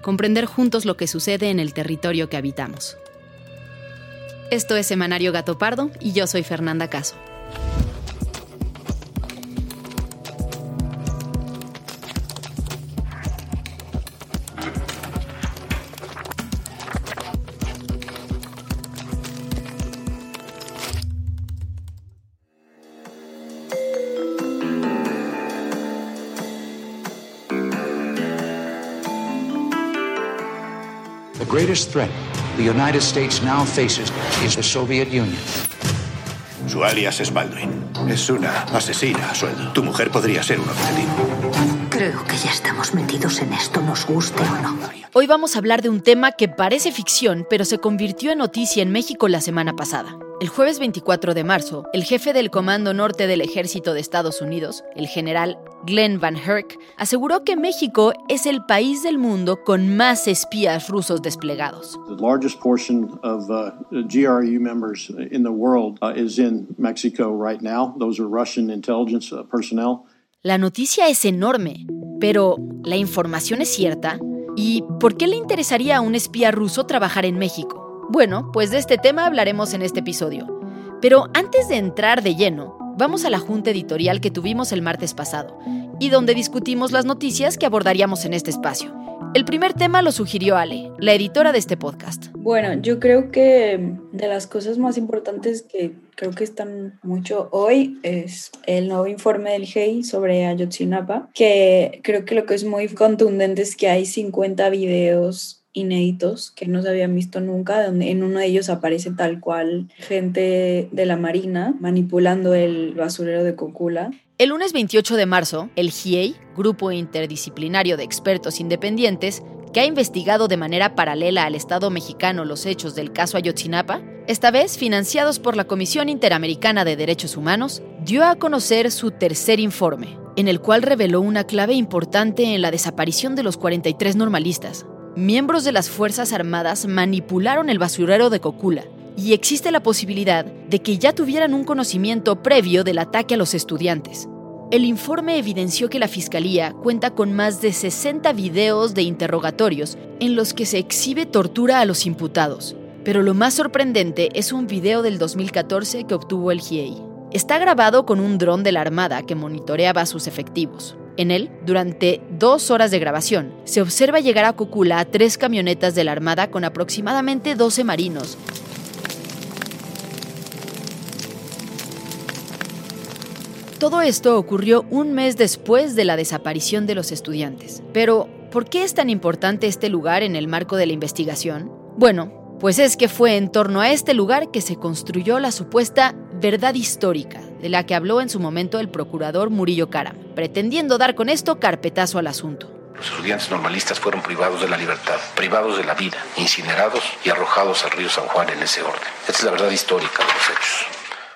comprender juntos lo que sucede en el territorio que habitamos. Esto es Semanario Gato Pardo y yo soy Fernanda Caso. Greatest threat the United States now faces is the Soviet Union. Su alias es Baldwin. Es una asesina a sueldo. Tu mujer podría ser un objetivo. Creo que ya estamos metidos en esto, nos guste o no. Hoy vamos a hablar de un tema que parece ficción, pero se convirtió en noticia en México la semana pasada. El jueves 24 de marzo, el jefe del Comando Norte del Ejército de Estados Unidos, el general Glenn Van Herk, aseguró que México es el país del mundo con más espías rusos desplegados. The largest portion of uh, GRU members in the world uh, is in Mexico right now. Those are Russian intelligence uh, personnel. La noticia es enorme, pero ¿la información es cierta? ¿Y por qué le interesaría a un espía ruso trabajar en México? Bueno, pues de este tema hablaremos en este episodio. Pero antes de entrar de lleno, vamos a la junta editorial que tuvimos el martes pasado y donde discutimos las noticias que abordaríamos en este espacio. El primer tema lo sugirió Ale, la editora de este podcast. Bueno, yo creo que de las cosas más importantes que creo que están mucho hoy es el nuevo informe del GEI sobre Ayotzinapa, que creo que lo que es muy contundente es que hay 50 videos inéditos que no se habían visto nunca, donde en uno de ellos aparece tal cual gente de la Marina manipulando el basurero de Cocula. El lunes 28 de marzo, el GIEI, Grupo Interdisciplinario de Expertos Independientes, que ha investigado de manera paralela al Estado mexicano los hechos del caso Ayotzinapa, esta vez financiados por la Comisión Interamericana de Derechos Humanos, dio a conocer su tercer informe, en el cual reveló una clave importante en la desaparición de los 43 normalistas, miembros de las Fuerzas Armadas manipularon el basurero de Cocula y existe la posibilidad de que ya tuvieran un conocimiento previo del ataque a los estudiantes. El informe evidenció que la Fiscalía cuenta con más de 60 videos de interrogatorios en los que se exhibe tortura a los imputados. Pero lo más sorprendente es un video del 2014 que obtuvo el GIEI. Está grabado con un dron de la Armada que monitoreaba sus efectivos. En él, durante dos horas de grabación, se observa llegar a Cocula a tres camionetas de la Armada con aproximadamente 12 marinos. Todo esto ocurrió un mes después de la desaparición de los estudiantes. Pero, ¿por qué es tan importante este lugar en el marco de la investigación? Bueno, pues es que fue en torno a este lugar que se construyó la supuesta verdad histórica, de la que habló en su momento el procurador Murillo Caram, pretendiendo dar con esto carpetazo al asunto. Los estudiantes normalistas fueron privados de la libertad, privados de la vida, incinerados y arrojados al río San Juan en ese orden. Esta es la verdad histórica de los hechos.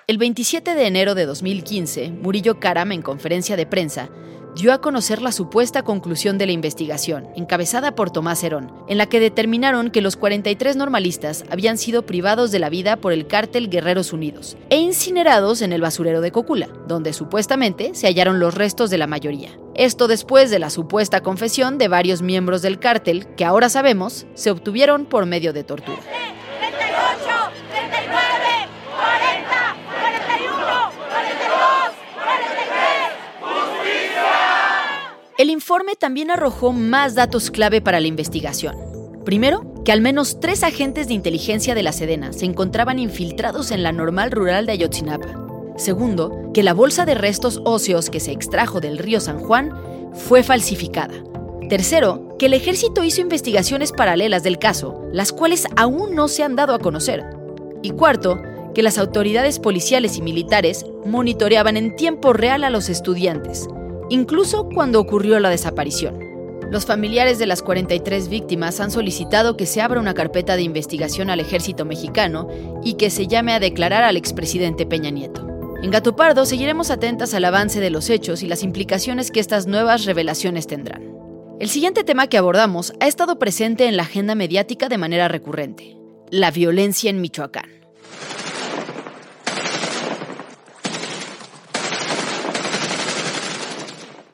El 27 de enero de 2015, Murillo Caram, en conferencia de prensa, dio a conocer la supuesta conclusión de la investigación, encabezada por Tomás Herón, en la que determinaron que los 43 normalistas habían sido privados de la vida por el cártel Guerreros Unidos e incinerados en el basurero de Cocula, donde supuestamente se hallaron los restos de la mayoría. Esto después de la supuesta confesión de varios miembros del cártel que ahora sabemos se obtuvieron por medio de tortura. El informe también arrojó más datos clave para la investigación. Primero, que al menos tres agentes de inteligencia de la Sedena se encontraban infiltrados en la normal rural de Ayotzinapa. Segundo, que la bolsa de restos óseos que se extrajo del río San Juan fue falsificada. Tercero, que el ejército hizo investigaciones paralelas del caso, las cuales aún no se han dado a conocer. Y cuarto, que las autoridades policiales y militares monitoreaban en tiempo real a los estudiantes, incluso cuando ocurrió la desaparición. Los familiares de las 43 víctimas han solicitado que se abra una carpeta de investigación al ejército mexicano y que se llame a declarar al expresidente Peña Nieto. En Gato Pardo seguiremos atentas al avance de los hechos y las implicaciones que estas nuevas revelaciones tendrán. El siguiente tema que abordamos ha estado presente en la agenda mediática de manera recurrente, la violencia en Michoacán.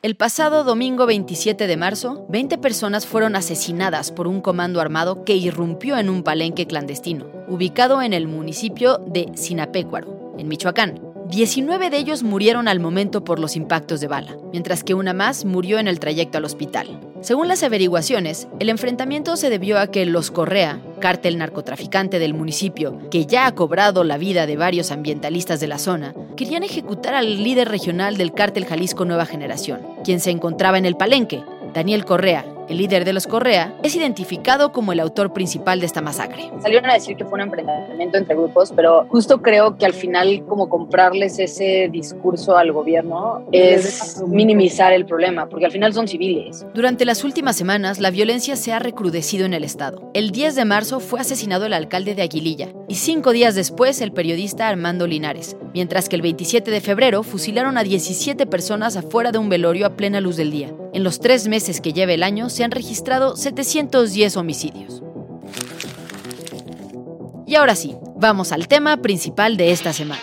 El pasado domingo 27 de marzo, 20 personas fueron asesinadas por un comando armado que irrumpió en un palenque clandestino, ubicado en el municipio de Sinapecuaro, en Michoacán. 19 de ellos murieron al momento por los impactos de bala, mientras que una más murió en el trayecto al hospital. Según las averiguaciones, el enfrentamiento se debió a que los Correa, cártel narcotraficante del municipio, que ya ha cobrado la vida de varios ambientalistas de la zona, querían ejecutar al líder regional del cártel Jalisco Nueva Generación, quien se encontraba en el palenque, Daniel Correa, el líder de los Correa, es identificado como el autor principal de esta masacre. Salieron a decir que fue un enfrentamiento entre grupos, pero justo creo que al final como comprarles ese discurso al gobierno es minimizar el problema, porque al final son civiles. Durante las últimas semanas, la violencia se ha recrudecido en el estado. El 10 de marzo fue asesinado el alcalde de Aguililla y cinco días después el periodista Armando Linares, mientras que el 27 de febrero fusilaron a 17 personas afuera de un velorio a plena luz del día. En los tres meses que lleva el año se han registrado 710 homicidios. Y ahora sí, vamos al tema principal de esta semana.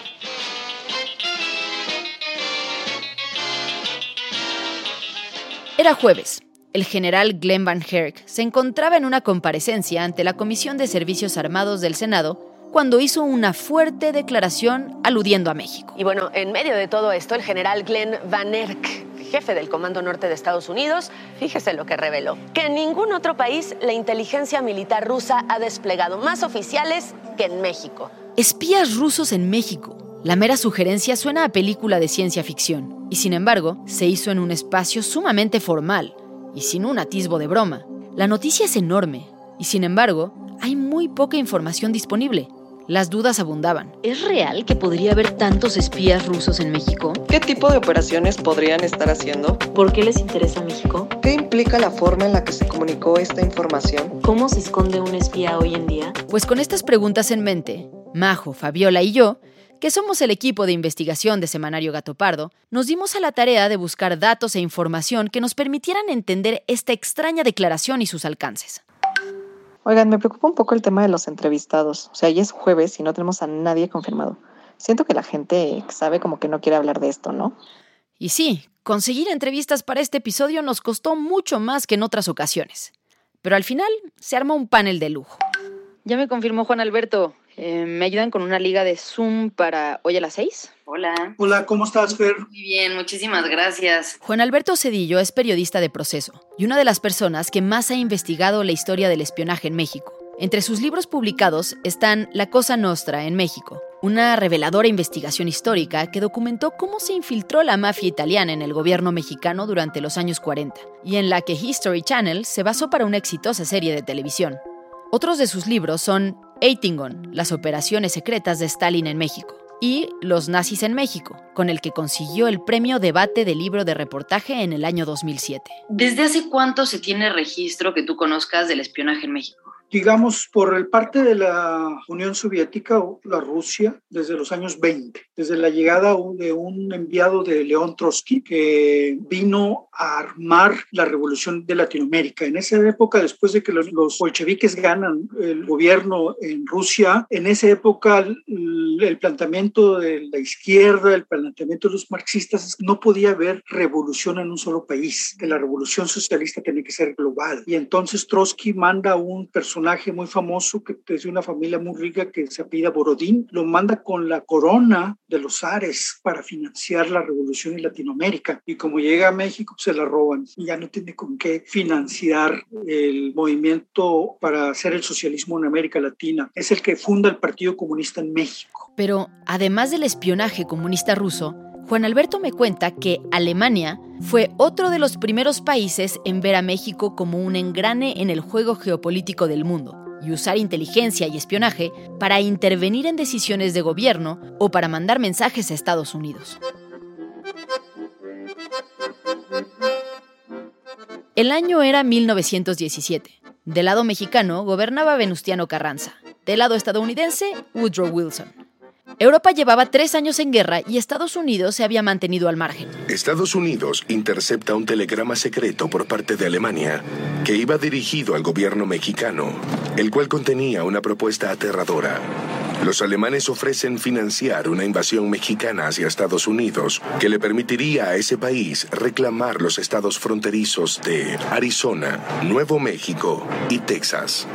Era jueves. El general Glenn Van Herk se encontraba en una comparecencia ante la Comisión de Servicios Armados del Senado cuando hizo una fuerte declaración aludiendo a México. Y bueno, en medio de todo esto, el general Glenn Van Herk, jefe del Comando Norte de Estados Unidos, fíjese lo que reveló, que en ningún otro país la inteligencia militar rusa ha desplegado más oficiales que en México. Espías rusos en México. La mera sugerencia suena a película de ciencia ficción, y sin embargo, se hizo en un espacio sumamente formal y sin un atisbo de broma. La noticia es enorme, y sin embargo, hay muy poca información disponible. Las dudas abundaban. ¿Es real que podría haber tantos espías rusos en México? ¿Qué tipo de operaciones podrían estar haciendo? ¿Por qué les interesa México? ¿Qué implica la forma en la que se comunicó esta información? ¿Cómo se esconde un espía hoy en día? Pues con estas preguntas en mente, Majo, Fabiola y yo, que somos el equipo de investigación de Semanario Gato Pardo, nos dimos a la tarea de buscar datos e información que nos permitieran entender esta extraña declaración y sus alcances. Oigan, me preocupa un poco el tema de los entrevistados. O sea, ya es jueves y no tenemos a nadie confirmado. Siento que la gente sabe como que no quiere hablar de esto, ¿no? Y sí, conseguir entrevistas para este episodio nos costó mucho más que en otras ocasiones. Pero al final se armó un panel de lujo. Ya me confirmó Juan Alberto. Eh, ¿Me ayudan con una liga de Zoom para hoy a las seis? Hola. Hola, ¿cómo estás, Fer? Muy bien, muchísimas gracias. Juan Alberto Cedillo es periodista de proceso y una de las personas que más ha investigado la historia del espionaje en México. Entre sus libros publicados están La Cosa Nostra en México, una reveladora investigación histórica que documentó cómo se infiltró la mafia italiana en el gobierno mexicano durante los años 40, y en la que History Channel se basó para una exitosa serie de televisión. Otros de sus libros son Eitingon, las operaciones secretas de Stalin en México, y Los nazis en México, con el que consiguió el premio Debate de Libro de Reportaje en el año 2007. ¿Desde hace cuánto se tiene registro que tú conozcas del espionaje en México? Digamos, por el parte de la Unión Soviética o la Rusia desde los años 20, desde la llegada de un enviado de León Trotsky que vino a armar la revolución de Latinoamérica. En esa época, después de que los, bolcheviques ganan el gobierno en Rusia, en esa época el, el planteamiento de la izquierda, el planteamiento de los marxistas, no podía haber revolución en un solo país, que la revolución socialista tenía que ser global. Y entonces Trotsky manda a un personaje muy famoso que es de una familia muy rica que se apellida Borodín, lo manda con la corona de los Ares para financiar la revolución en Latinoamérica. Y como llega a México, se la roban y ya no tiene con qué financiar el movimiento para hacer el socialismo en América Latina. Es el que funda el Partido Comunista en México. Pero además del espionaje comunista ruso, Juan Alberto me cuenta que Alemania fue otro de los primeros países en ver a México como un engrane en el juego geopolítico del mundo y usar inteligencia y espionaje para intervenir en decisiones de gobierno o para mandar mensajes a Estados Unidos. El año era 1917. Del lado mexicano gobernaba Venustiano Carranza. Del lado estadounidense, Woodrow Wilson. Europa llevaba tres años en guerra y Estados Unidos se había mantenido al margen. Estados Unidos intercepta un telegrama secreto por parte de Alemania que iba dirigido al gobierno mexicano, el cual contenía una propuesta aterradora. Los alemanes ofrecen financiar una invasión mexicana hacia Estados Unidos que le permitiría a ese país reclamar los estados fronterizos de Arizona, Nuevo México y Texas.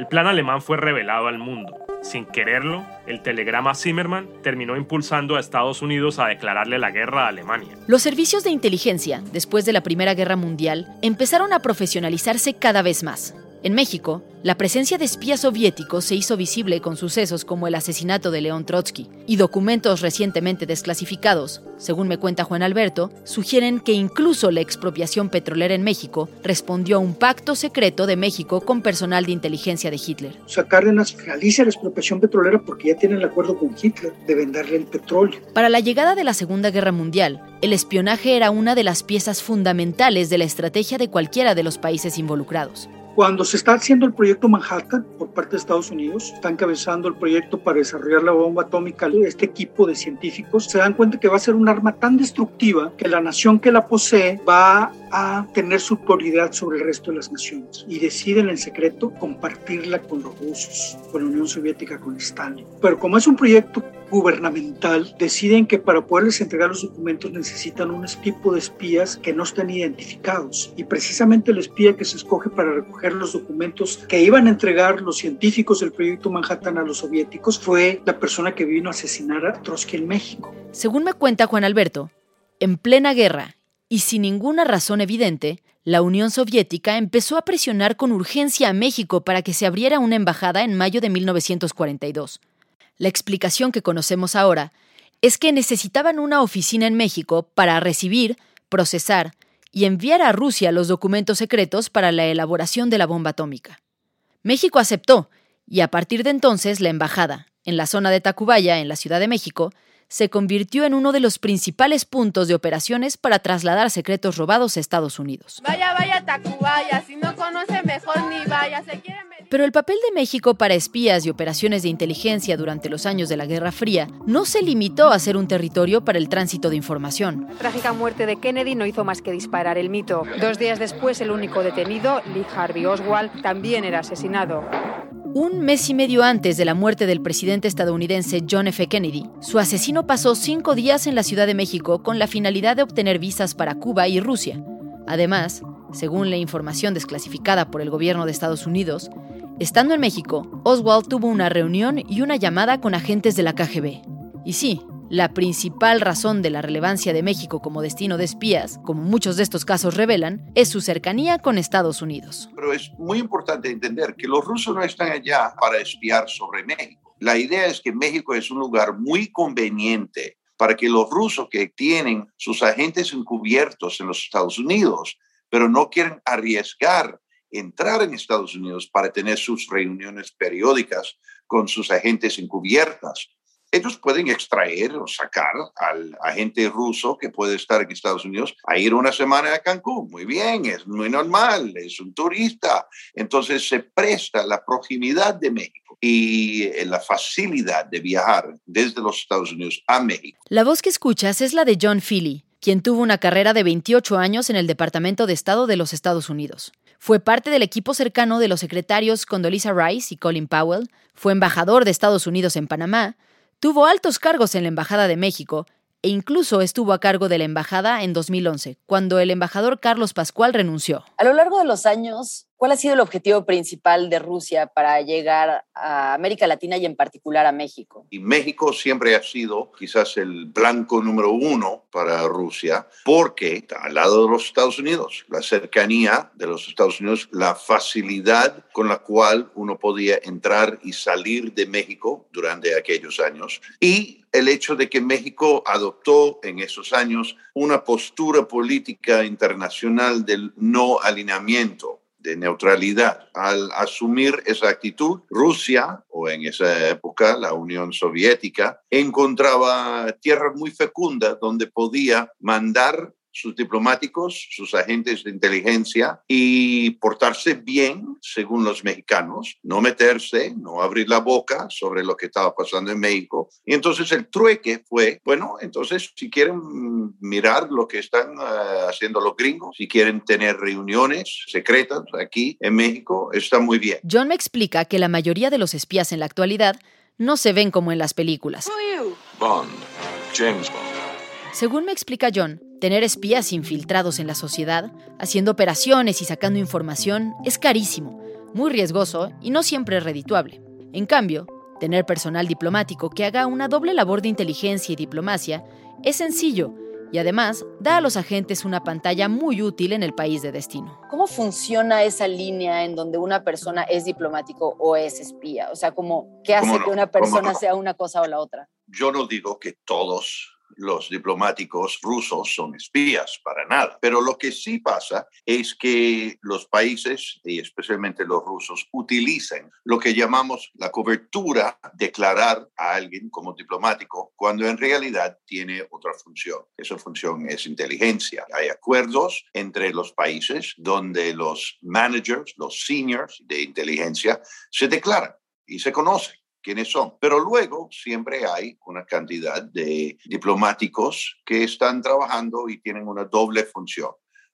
El plan alemán fue revelado al mundo sin quererlo, el telegrama Zimmerman terminó impulsando a Estados Unidos a declararle la guerra a Alemania. Los servicios de inteligencia, después de la Primera Guerra Mundial, empezaron a profesionalizarse cada vez más. En México, la presencia de espías soviéticos se hizo visible con sucesos como el asesinato de León Trotsky, y documentos recientemente desclasificados, según me cuenta Juan Alberto, sugieren que incluso la expropiación petrolera en México respondió a un pacto secreto de México con personal de inteligencia de Hitler. O sea, Cárdenas realiza la expropiación petrolera porque ya tiene el acuerdo con Hitler de venderle el petróleo. Para la llegada de la Segunda Guerra Mundial, el espionaje era una de las piezas fundamentales de la estrategia de cualquiera de los países involucrados. Cuando se está haciendo el proyecto Manhattan por parte de Estados Unidos, está encabezando el proyecto para desarrollar la bomba atómica, este equipo de científicos se dan cuenta que va a ser un arma tan destructiva que la nación que la posee va a tener superioridad sobre el resto de las naciones y deciden en secreto compartirla con los rusos, con la Unión Soviética, con Stalin. Pero como es un proyecto gubernamental, deciden que para poderles entregar los documentos necesitan un tipo de espías que no están identificados. Y precisamente el espía que se escoge para recoger los documentos que iban a entregar los científicos del proyecto Manhattan a los soviéticos fue la persona que vino a asesinar a Trotsky en México. Según me cuenta Juan Alberto, en plena guerra y sin ninguna razón evidente, la Unión Soviética empezó a presionar con urgencia a México para que se abriera una embajada en mayo de 1942. La explicación que conocemos ahora es que necesitaban una oficina en México para recibir, procesar y enviar a Rusia los documentos secretos para la elaboración de la bomba atómica. México aceptó, y a partir de entonces la embajada, en la zona de Tacubaya, en la Ciudad de México, se convirtió en uno de los principales puntos de operaciones para trasladar secretos robados a Estados Unidos. Vaya, vaya, Tacubaya, si no conoce mejor ni vaya, se quiere Pero el papel de México para espías y operaciones de inteligencia durante los años de la Guerra Fría no se limitó a ser un territorio para el tránsito de información. La trágica muerte de Kennedy no hizo más que disparar el mito. Dos días después, el único detenido, Lee Harvey Oswald, también era asesinado. Un mes y medio antes de la muerte del presidente estadounidense John F. Kennedy, su asesino pasó cinco días en la Ciudad de México con la finalidad de obtener visas para Cuba y Rusia. Además, según la información desclasificada por el gobierno de Estados Unidos, estando en México, Oswald tuvo una reunión y una llamada con agentes de la KGB. Y sí, la principal razón de la relevancia de México como destino de espías, como muchos de estos casos revelan, es su cercanía con Estados Unidos. Pero es muy importante entender que los rusos no están allá para espiar sobre México. La idea es que México es un lugar muy conveniente para que los rusos que tienen sus agentes encubiertos en los Estados Unidos, pero no quieren arriesgar entrar en Estados Unidos para tener sus reuniones periódicas con sus agentes encubiertas, ellos pueden extraer o sacar al agente ruso que puede estar en Estados Unidos a ir una semana a Cancún. Muy bien, es muy normal, es un turista. Entonces se presta la proximidad de México y eh, la facilidad de viajar desde los Estados Unidos a México. La voz que escuchas es la de John Philly, quien tuvo una carrera de 28 años en el Departamento de Estado de los Estados Unidos. Fue parte del equipo cercano de los secretarios Condoleezza Rice y Colin Powell, fue embajador de Estados Unidos en Panamá, tuvo altos cargos en la Embajada de México e incluso estuvo a cargo de la embajada en 2011, cuando el embajador Carlos Pascual renunció. A lo largo de los años, ¿Cuál ha sido el objetivo principal de Rusia para llegar a América Latina y en particular a México? Y México siempre ha sido quizás el blanco número uno para Rusia porque está al lado de los Estados Unidos, la cercanía de los Estados Unidos, la facilidad con la cual uno podía entrar y salir de México durante aquellos años. Y el hecho de que México adoptó en esos años una postura política internacional del no alineamiento de neutralidad. Al asumir esa actitud, Rusia, o en esa época la Unión Soviética, encontraba tierra muy fecunda donde podía mandar sus diplomáticos, sus agentes de inteligencia y portarse bien, según los mexicanos, no meterse, no abrir la boca sobre lo que estaba pasando en México. Y entonces el trueque fue, bueno, entonces si quieren mirar lo que están eh, haciendo los gringos, si quieren tener reuniones secretas aquí en México, está muy bien. John me explica que la mayoría de los espías en la actualidad no se ven como en las películas. Bond, James Bond. Según me explica John, tener espías infiltrados en la sociedad, haciendo operaciones y sacando información, es carísimo, muy riesgoso y no siempre redituable. En cambio, tener personal diplomático que haga una doble labor de inteligencia y diplomacia es sencillo y además da a los agentes una pantalla muy útil en el país de destino. ¿Cómo funciona esa línea en donde una persona es diplomático o es espía? O sea, ¿cómo, ¿qué hace que una persona sea una cosa o la otra? Yo no digo que todos los diplomáticos rusos son espías, para nada. Pero lo que sí pasa es que los países, y especialmente los rusos, utilizan lo que llamamos la cobertura, declarar a alguien como diplomático, cuando en realidad tiene otra función. Esa función es inteligencia. Hay acuerdos entre los países donde los managers, los seniors de inteligencia, se declaran y se conocen quiénes son. Pero luego siempre hay una cantidad de diplomáticos que están trabajando y tienen una doble función.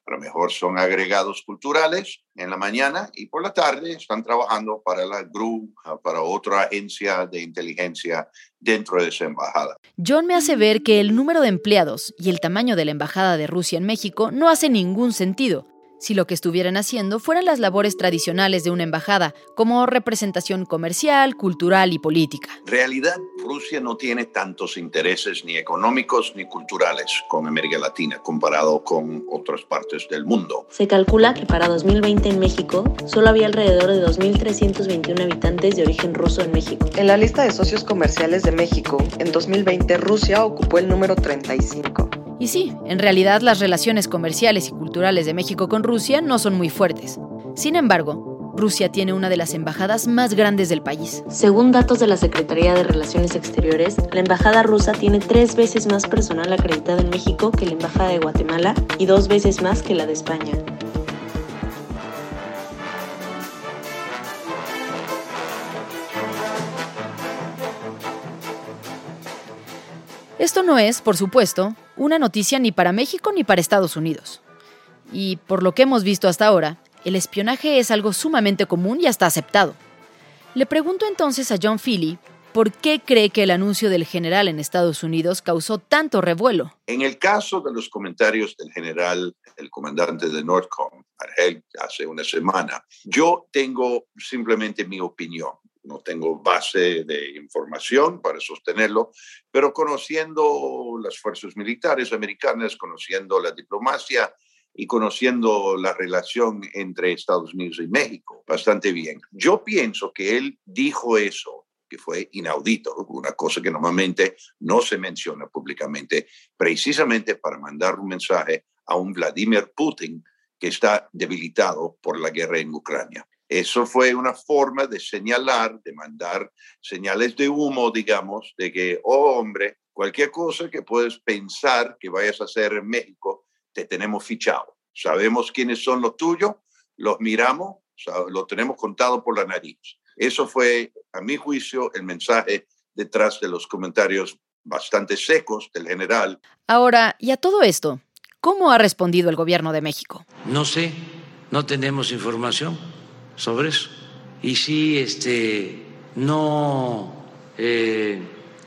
A lo mejor son agregados culturales en la mañana y por la tarde están trabajando para la GRU, para otra agencia de inteligencia dentro de esa embajada. John me hace ver que el número de empleados y el tamaño de la embajada de Rusia en México no hace ningún sentido si lo que estuvieran haciendo fueran las labores tradicionales de una embajada, como representación comercial, cultural y política. En realidad, Rusia no tiene tantos intereses ni económicos ni culturales con América Latina comparado con otras partes del mundo. Se calcula que para 2020 en México solo había alrededor de 2.321 habitantes de origen ruso en México. En la lista de socios comerciales de México, en 2020 Rusia ocupó el número 35. Y sí, en realidad las relaciones comerciales y culturales de México con Rusia no son muy fuertes. Sin embargo, Rusia tiene una de las embajadas más grandes del país. Según datos de la Secretaría de Relaciones Exteriores, la embajada rusa tiene tres veces más personal acreditado en México que la embajada de Guatemala y dos veces más que la de España. Esto no es, por supuesto, una noticia ni para México ni para Estados Unidos. Y por lo que hemos visto hasta ahora, el espionaje es algo sumamente común y hasta aceptado. Le pregunto entonces a John Philly por qué cree que el anuncio del general en Estados Unidos causó tanto revuelo. En el caso de los comentarios del general, el comandante de Nordcom, Argel, hace una semana, yo tengo simplemente mi opinión no tengo base de información para sostenerlo, pero conociendo las fuerzas militares americanas, conociendo la diplomacia y conociendo la relación entre Estados Unidos y México bastante bien, yo pienso que él dijo eso que fue inaudito, una cosa que normalmente no se menciona públicamente, precisamente para mandar un mensaje a un Vladimir Putin que está debilitado por la guerra en Ucrania. Eso fue una forma de señalar, de mandar señales de humo, digamos, de que, oh hombre, cualquier cosa que puedes pensar que vayas a hacer en México, te tenemos fichado. Sabemos quiénes son los tuyos, los miramos, lo tenemos contado por la nariz. Eso fue, a mi juicio, el mensaje detrás de los comentarios bastante secos del general. Ahora, y a todo esto, ¿cómo ha respondido el gobierno de México? No sé, no tenemos información sobre eso. Y si este, no eh,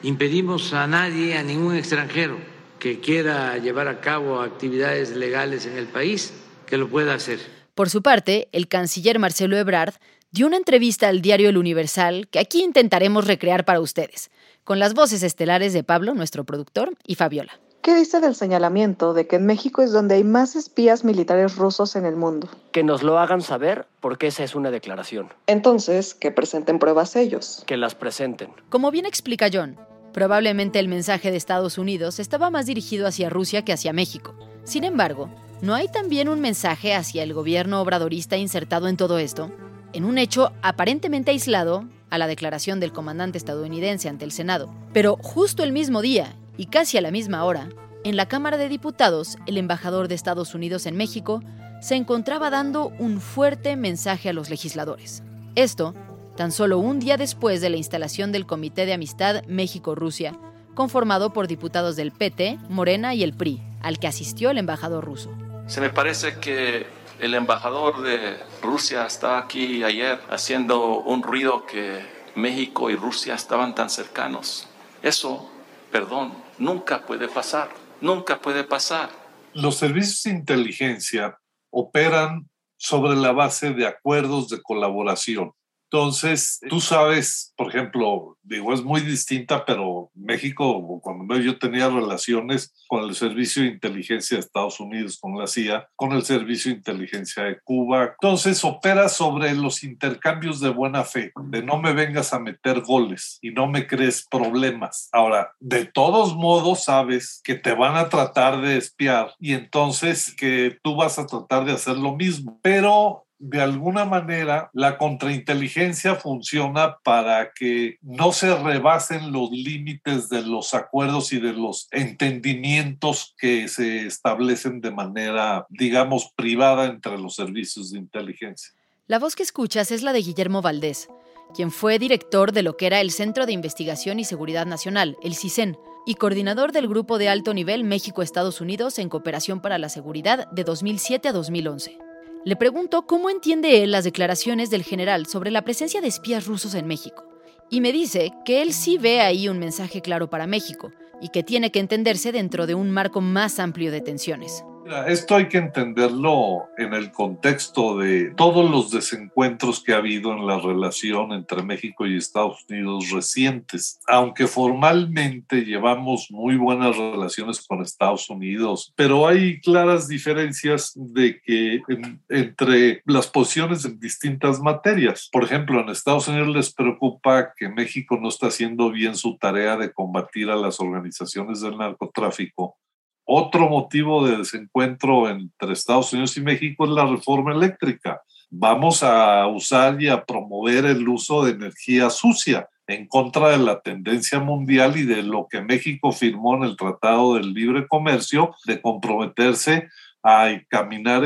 impedimos a nadie, a ningún extranjero que quiera llevar a cabo actividades legales en el país, que lo pueda hacer. Por su parte, el canciller Marcelo Ebrard dio una entrevista al diario El Universal que aquí intentaremos recrear para ustedes, con las voces estelares de Pablo, nuestro productor, y Fabiola. ¿Qué dice del señalamiento de que en México es donde hay más espías militares rusos en el mundo? Que nos lo hagan saber porque esa es una declaración. Entonces, que presenten pruebas ellos. Que las presenten. Como bien explica John, probablemente el mensaje de Estados Unidos estaba más dirigido hacia Rusia que hacia México. Sin embargo, ¿no hay también un mensaje hacia el gobierno obradorista insertado en todo esto? En un hecho aparentemente aislado a la declaración del comandante estadounidense ante el Senado. Pero justo el mismo día, y casi a la misma hora, en la Cámara de Diputados, el embajador de Estados Unidos en México se encontraba dando un fuerte mensaje a los legisladores. Esto, tan solo un día después de la instalación del Comité de Amistad México-Rusia, conformado por diputados del PT, Morena y el PRI, al que asistió el embajador ruso. Se me parece que el embajador de Rusia estaba aquí ayer haciendo un ruido que México y Rusia estaban tan cercanos. Eso, perdón, nunca puede pasar, nunca puede pasar. Los servicios de inteligencia operan sobre la base de acuerdos de colaboración. Entonces, tú sabes, por ejemplo, digo, es muy distinta, pero México, cuando yo tenía relaciones con el Servicio de Inteligencia de Estados Unidos, con la CIA, con el Servicio de Inteligencia de Cuba, entonces opera sobre los intercambios de buena fe, de no me vengas a meter goles y no me crees problemas. Ahora, de todos modos, sabes que te van a tratar de espiar y entonces que tú vas a tratar de hacer lo mismo, pero de alguna manera la contrainteligencia funciona para que no se rebasen los límites de los acuerdos y de los entendimientos que se establecen de manera, digamos, privada entre los servicios de inteligencia. La voz que escuchas es la de Guillermo Valdés, quien fue director de lo que era el Centro de Investigación y Seguridad Nacional, el CISEN, y coordinador del Grupo de Alto Nivel México-Estados Unidos en Cooperación para la Seguridad de 2007 a 2011. Le pregunto cómo entiende él las declaraciones del general sobre la presencia de espías rusos en México. Y me dice que él sí ve ahí un mensaje claro para México y que tiene que entenderse dentro de un marco más amplio de tensiones. Esto hay que entenderlo en el contexto de todos los desencuentros que ha habido en la relación entre México y Estados Unidos recientes. Aunque formalmente llevamos muy buenas relaciones con Estados Unidos, pero hay claras diferencias de que entre las posiciones en distintas materias. Por ejemplo, en Estados Unidos les preocupa que México no está haciendo bien su tarea de combatir a las organizaciones del narcotráfico otro motivo de desencuentro entre Estados Unidos y México es la reforma eléctrica. Vamos a usar y a promover el uso de energía sucia en contra de la tendencia mundial y de lo que México firmó en el Tratado del Libre Comercio de comprometerse a caminar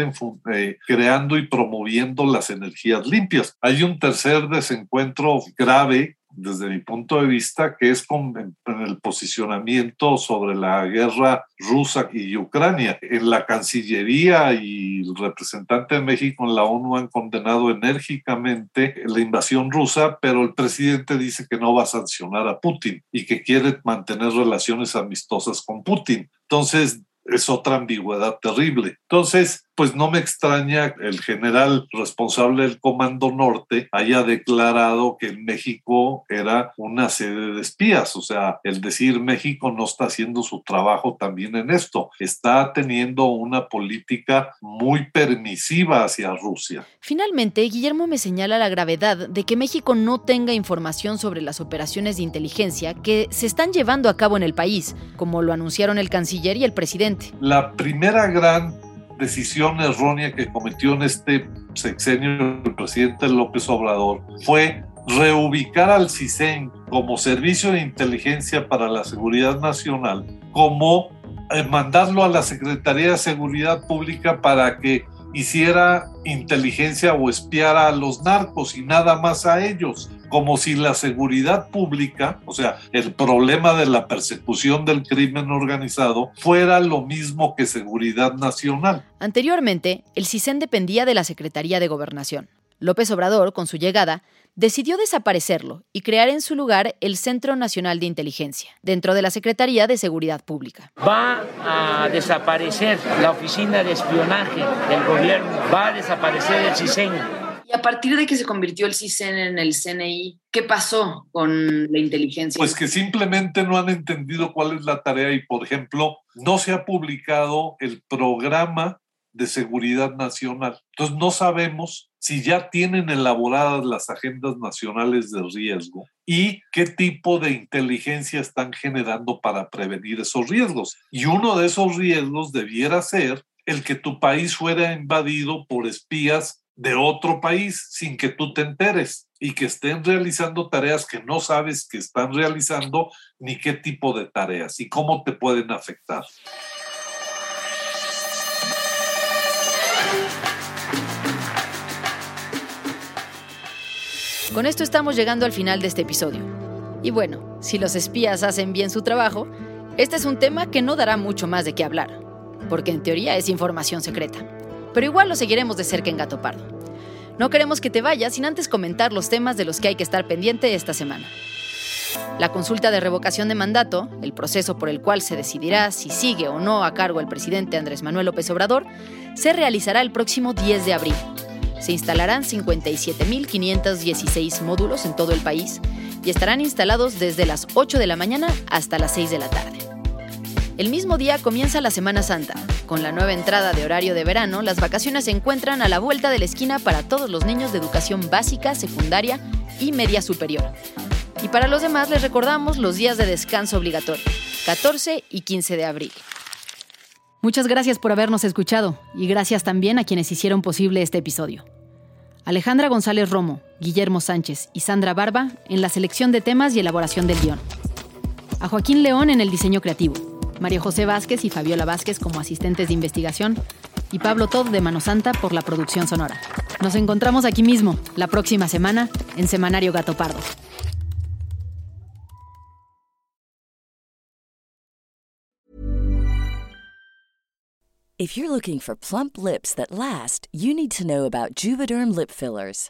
eh, creando y promoviendo las energías limpias. Hay un tercer desencuentro grave desde mi punto de vista, que es con el posicionamiento sobre la guerra rusa y Ucrania. En la Cancillería y el representante de México en la ONU han condenado enérgicamente la invasión rusa, pero el presidente dice que no va a sancionar a Putin y que quiere mantener relaciones amistosas con Putin. Entonces, es otra ambigüedad terrible. Entonces, pues no me extraña el general responsable del Comando Norte haya declarado que México era una sede de espías. O sea, el decir México no está haciendo su trabajo también en esto, está teniendo una política muy permisiva hacia Rusia. Finalmente, Guillermo me señala la gravedad de que México no tenga información sobre las operaciones de inteligencia que se están llevando a cabo en el país, como lo anunciaron el canciller y el presidente. La primera gran decisión errónea que cometió en este sexenio el presidente López Obrador fue reubicar al CISEN como servicio de inteligencia para la seguridad nacional, como eh, mandarlo a la Secretaría de Seguridad Pública para que hiciera inteligencia o espiara a los narcos y nada más a ellos, como si la seguridad pública, o sea, el problema de la persecución del crimen organizado, fuera lo mismo que seguridad nacional. Anteriormente, el CISEN dependía de la Secretaría de Gobernación. López Obrador, con su llegada, decidió desaparecerlo y crear en su lugar el Centro Nacional de Inteligencia, dentro de la Secretaría de Seguridad Pública. Va a desaparecer la oficina de espionaje del gobierno, va a desaparecer el CISEN. A partir de que se convirtió el CISEN en el CNI, ¿qué pasó con la inteligencia? Pues que simplemente no han entendido cuál es la tarea y, por ejemplo, no se ha publicado el programa de seguridad nacional. Entonces no sabemos si ya tienen elaboradas las agendas nacionales de riesgo y qué tipo de inteligencia están generando para prevenir esos riesgos. Y uno de esos riesgos debiera ser el que tu país fuera invadido por espías de otro país sin que tú te enteres y que estén realizando tareas que no sabes que están realizando ni qué tipo de tareas y cómo te pueden afectar. Con esto estamos llegando al final de este episodio. Y bueno, si los espías hacen bien su trabajo, este es un tema que no dará mucho más de qué hablar, porque en teoría es información secreta. Pero igual lo seguiremos de cerca en Gato Pardo. No queremos que te vayas sin antes comentar los temas de los que hay que estar pendiente esta semana. La consulta de revocación de mandato, el proceso por el cual se decidirá si sigue o no a cargo el presidente Andrés Manuel López Obrador, se realizará el próximo 10 de abril se instalarán 57.516 módulos en todo el país y estarán instalados desde las 8 de la mañana hasta las 6 de la tarde. El mismo día comienza la Semana Santa. Con la nueva entrada de horario de verano, las vacaciones se encuentran a la vuelta de la esquina para todos los niños de educación básica, secundaria y media superior. Y para los demás les recordamos los días de descanso obligatorio, 14 y 15 de abril. Muchas gracias por habernos escuchado y gracias también a quienes hicieron posible este episodio. Alejandra González Romo, Guillermo Sánchez y Sandra Barba en la selección de temas y elaboración del guion. A Joaquín León en el diseño creativo, María José Vázquez y Fabiola Vázquez como asistentes de investigación y Pablo Todd de Mano Santa por la producción sonora. Nos encontramos aquí mismo, la próxima semana, en Semanario Gato Pardo. If you're looking for plump lips that last, you need to know about Juvederm lip fillers.